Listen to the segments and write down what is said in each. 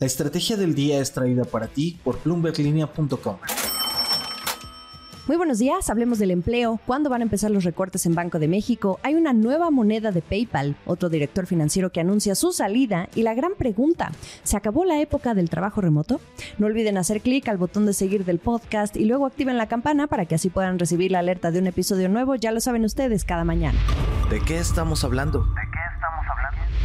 La estrategia del día es traída para ti por bloomberglinea.com. Muy buenos días, hablemos del empleo. ¿Cuándo van a empezar los recortes en Banco de México? Hay una nueva moneda de PayPal, otro director financiero que anuncia su salida y la gran pregunta, ¿se acabó la época del trabajo remoto? No olviden hacer clic al botón de seguir del podcast y luego activen la campana para que así puedan recibir la alerta de un episodio nuevo, ya lo saben ustedes, cada mañana. ¿De qué estamos hablando?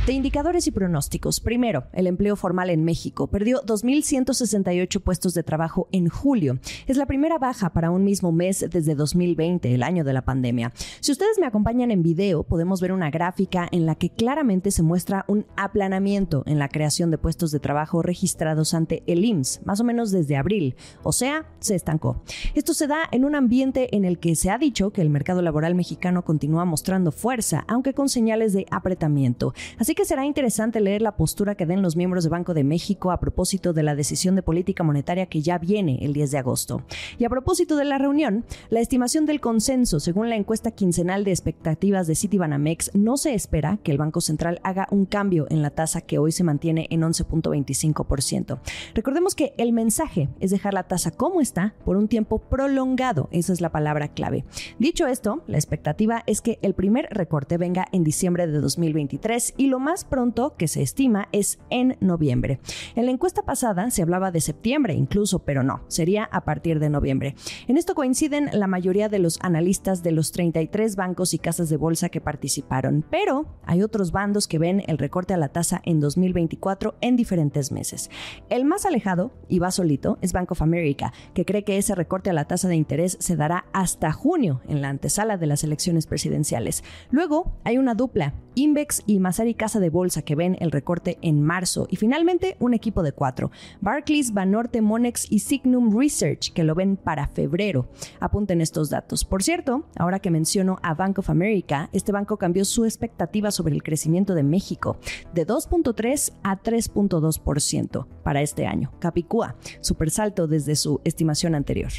De indicadores y pronósticos. Primero, el empleo formal en México perdió 2.168 puestos de trabajo en julio. Es la primera baja para un mismo mes desde 2020, el año de la pandemia. Si ustedes me acompañan en video, podemos ver una gráfica en la que claramente se muestra un aplanamiento en la creación de puestos de trabajo registrados ante el IMSS, más o menos desde abril. O sea, se estancó. Esto se da en un ambiente en el que se ha dicho que el mercado laboral mexicano continúa mostrando fuerza, aunque con señales de apretamiento. Que será interesante leer la postura que den los miembros de Banco de México a propósito de la decisión de política monetaria que ya viene el 10 de agosto. Y a propósito de la reunión, la estimación del consenso, según la encuesta quincenal de expectativas de Citibanamex, no se espera que el Banco Central haga un cambio en la tasa que hoy se mantiene en 11.25%. Recordemos que el mensaje es dejar la tasa como está por un tiempo prolongado, esa es la palabra clave. Dicho esto, la expectativa es que el primer recorte venga en diciembre de 2023 y lo más pronto que se estima es en noviembre. En la encuesta pasada se hablaba de septiembre incluso, pero no, sería a partir de noviembre. En esto coinciden la mayoría de los analistas de los 33 bancos y casas de bolsa que participaron, pero hay otros bandos que ven el recorte a la tasa en 2024 en diferentes meses. El más alejado, y va solito, es Bank of America, que cree que ese recorte a la tasa de interés se dará hasta junio en la antesala de las elecciones presidenciales. Luego hay una dupla, Invex y Masari Casa de Bolsa que ven el recorte en marzo. Y finalmente un equipo de cuatro, Barclays, Banorte, Monex y Signum Research que lo ven para febrero. Apunten estos datos. Por cierto, ahora que menciono a Bank of America, este banco cambió su expectativa sobre el crecimiento de México de 2.3 a 3.2% para este año. Capicúa, super salto desde su estimación anterior.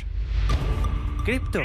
Cripto.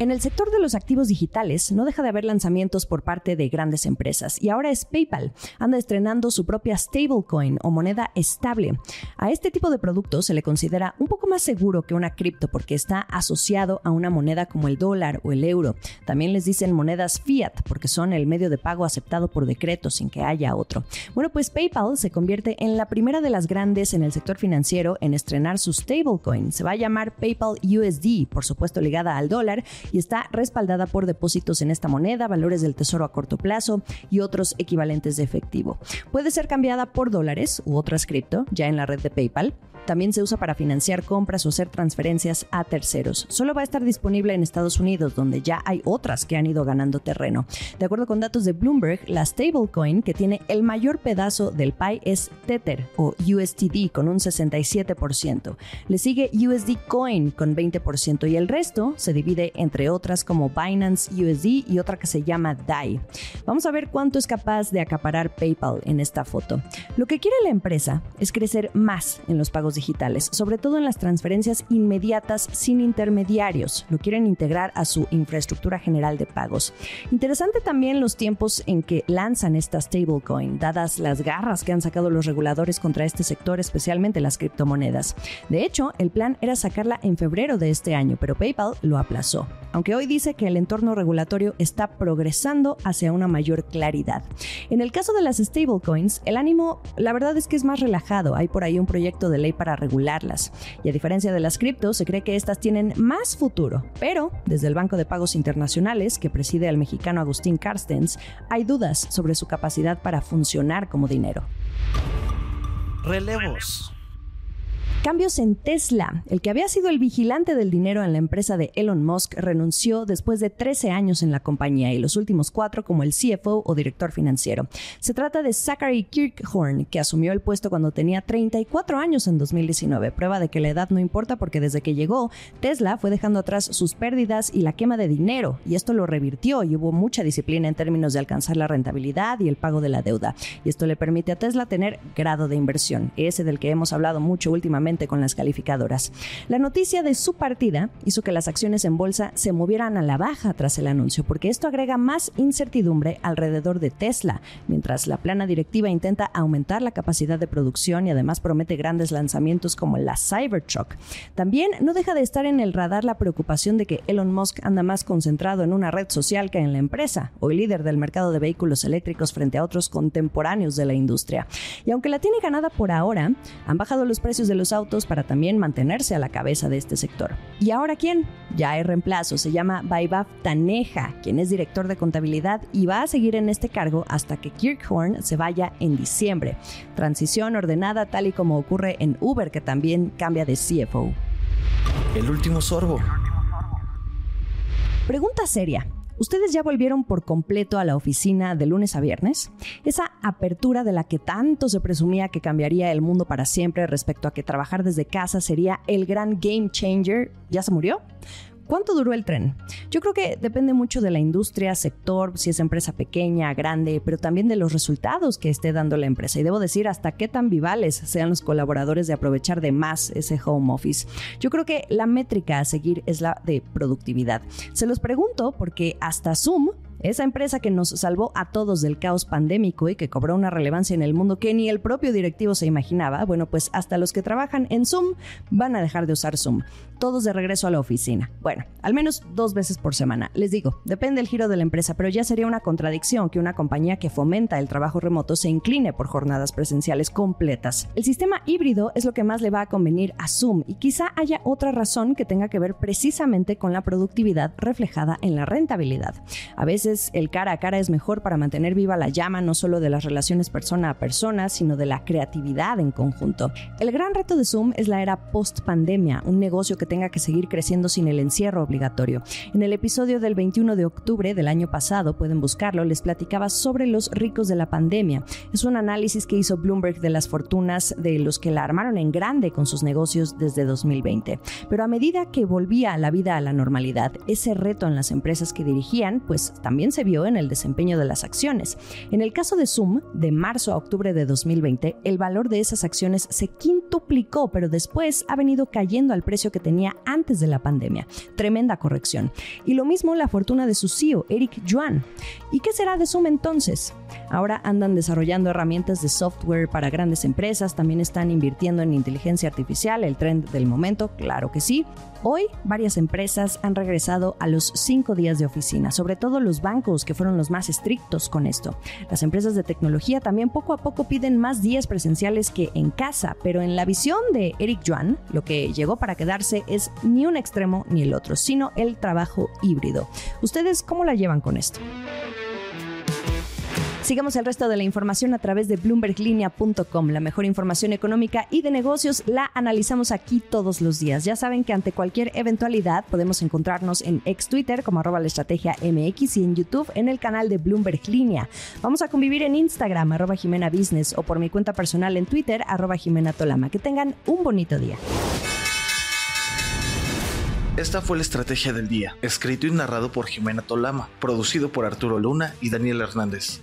En el sector de los activos digitales no deja de haber lanzamientos por parte de grandes empresas y ahora es PayPal. Anda estrenando su propia stablecoin o moneda estable. A este tipo de productos se le considera un poco más seguro que una cripto porque está asociado a una moneda como el dólar o el euro. También les dicen monedas fiat porque son el medio de pago aceptado por decreto sin que haya otro. Bueno, pues PayPal se convierte en la primera de las grandes en el sector financiero en estrenar su stablecoin. Se va a llamar PayPal USD, por supuesto ligada al dólar y está respaldada por depósitos en esta moneda, valores del tesoro a corto plazo y otros equivalentes de efectivo. Puede ser cambiada por dólares u otras cripto ya en la red de PayPal. También se usa para financiar compras o hacer transferencias a terceros. Solo va a estar disponible en Estados Unidos, donde ya hay otras que han ido ganando terreno. De acuerdo con datos de Bloomberg, la stablecoin que tiene el mayor pedazo del pie es Tether o USTD con un 67%. Le sigue USD Coin con 20% y el resto se divide entre otras como Binance USD y otra que se llama DAI. Vamos a ver cuánto es capaz de acaparar PayPal en esta foto. Lo que quiere la empresa es crecer más en los pagos digitales, sobre todo en las transferencias inmediatas sin intermediarios. Lo quieren integrar a su infraestructura general de pagos. Interesante también los tiempos en que lanzan esta stablecoin, dadas las garras que han sacado los reguladores contra este sector, especialmente las criptomonedas. De hecho, el plan era sacarla en febrero de este año, pero PayPal lo aplazó aunque hoy dice que el entorno regulatorio está progresando hacia una mayor claridad. En el caso de las stablecoins, el ánimo, la verdad es que es más relajado. Hay por ahí un proyecto de ley para regularlas. Y a diferencia de las criptos, se cree que estas tienen más futuro. Pero, desde el Banco de Pagos Internacionales, que preside el mexicano Agustín Carstens, hay dudas sobre su capacidad para funcionar como dinero. Relevos. Cambios en Tesla. El que había sido el vigilante del dinero en la empresa de Elon Musk renunció después de 13 años en la compañía y los últimos cuatro como el CFO o director financiero. Se trata de Zachary Kirkhorn, que asumió el puesto cuando tenía 34 años en 2019. Prueba de que la edad no importa porque desde que llegó, Tesla fue dejando atrás sus pérdidas y la quema de dinero y esto lo revirtió y hubo mucha disciplina en términos de alcanzar la rentabilidad y el pago de la deuda. Y esto le permite a Tesla tener grado de inversión, ese del que hemos hablado mucho últimamente con las calificadoras. La noticia de su partida hizo que las acciones en bolsa se movieran a la baja tras el anuncio, porque esto agrega más incertidumbre alrededor de Tesla, mientras la plana directiva intenta aumentar la capacidad de producción y además promete grandes lanzamientos como la Cybertruck. También no deja de estar en el radar la preocupación de que Elon Musk anda más concentrado en una red social que en la empresa, hoy líder del mercado de vehículos eléctricos frente a otros contemporáneos de la industria. Y aunque la tiene ganada por ahora, han bajado los precios de los autos para también mantenerse a la cabeza de este sector. ¿Y ahora quién? Ya hay reemplazo, se llama Vaibhav Taneja, quien es director de contabilidad y va a seguir en este cargo hasta que Kirkhorn se vaya en diciembre. Transición ordenada tal y como ocurre en Uber, que también cambia de CFO. El último sorbo. Pregunta seria. ¿Ustedes ya volvieron por completo a la oficina de lunes a viernes? Esa apertura de la que tanto se presumía que cambiaría el mundo para siempre respecto a que trabajar desde casa sería el gran game changer, ¿ya se murió? ¿Cuánto duró el tren? Yo creo que depende mucho de la industria, sector, si es empresa pequeña, grande, pero también de los resultados que esté dando la empresa. Y debo decir hasta qué tan vivales sean los colaboradores de aprovechar de más ese home office. Yo creo que la métrica a seguir es la de productividad. Se los pregunto porque hasta Zoom esa empresa que nos salvó a todos del caos pandémico y que cobró una relevancia en el mundo que ni el propio directivo se imaginaba, bueno, pues hasta los que trabajan en Zoom van a dejar de usar Zoom. Todos de regreso a la oficina. Bueno, al menos dos veces por semana. Les digo, depende del giro de la empresa, pero ya sería una contradicción que una compañía que fomenta el trabajo remoto se incline por jornadas presenciales completas. El sistema híbrido es lo que más le va a convenir a Zoom y quizá haya otra razón que tenga que ver precisamente con la productividad reflejada en la rentabilidad. A veces el cara a cara es mejor para mantener viva la llama no solo de las relaciones persona a persona, sino de la creatividad en conjunto. El gran reto de Zoom es la era post pandemia, un negocio que tenga que seguir creciendo sin el encierro obligatorio. En el episodio del 21 de octubre del año pasado, pueden buscarlo, les platicaba sobre los ricos de la pandemia. Es un análisis que hizo Bloomberg de las fortunas de los que la armaron en grande con sus negocios desde 2020. Pero a medida que volvía la vida a la normalidad, ese reto en las empresas que dirigían, pues también se vio en el desempeño de las acciones. En el caso de Zoom, de marzo a octubre de 2020, el valor de esas acciones se quintuplicó, pero después ha venido cayendo al precio que tenía antes de la pandemia. Tremenda corrección. Y lo mismo la fortuna de su CEO, Eric Yuan. ¿Y qué será de Zoom entonces? Ahora andan desarrollando herramientas de software para grandes empresas, también están invirtiendo en inteligencia artificial, el trend del momento, claro que sí. Hoy, varias empresas han regresado a los cinco días de oficina, sobre todo los bancos, que fueron los más estrictos con esto. Las empresas de tecnología también poco a poco piden más días presenciales que en casa, pero en la visión de Eric Yuan, lo que llegó para quedarse es ni un extremo ni el otro, sino el trabajo híbrido. ¿Ustedes cómo la llevan con esto? Sigamos el resto de la información a través de bloomberglinea.com. La mejor información económica y de negocios la analizamos aquí todos los días. Ya saben que ante cualquier eventualidad podemos encontrarnos en ex Twitter como arroba la estrategia MX y en YouTube en el canal de Bloomberg Línea. Vamos a convivir en Instagram arroba Jimena Business o por mi cuenta personal en Twitter arroba Jimena Tolama. Que tengan un bonito día. Esta fue la estrategia del día, escrito y narrado por Jimena Tolama, producido por Arturo Luna y Daniel Hernández.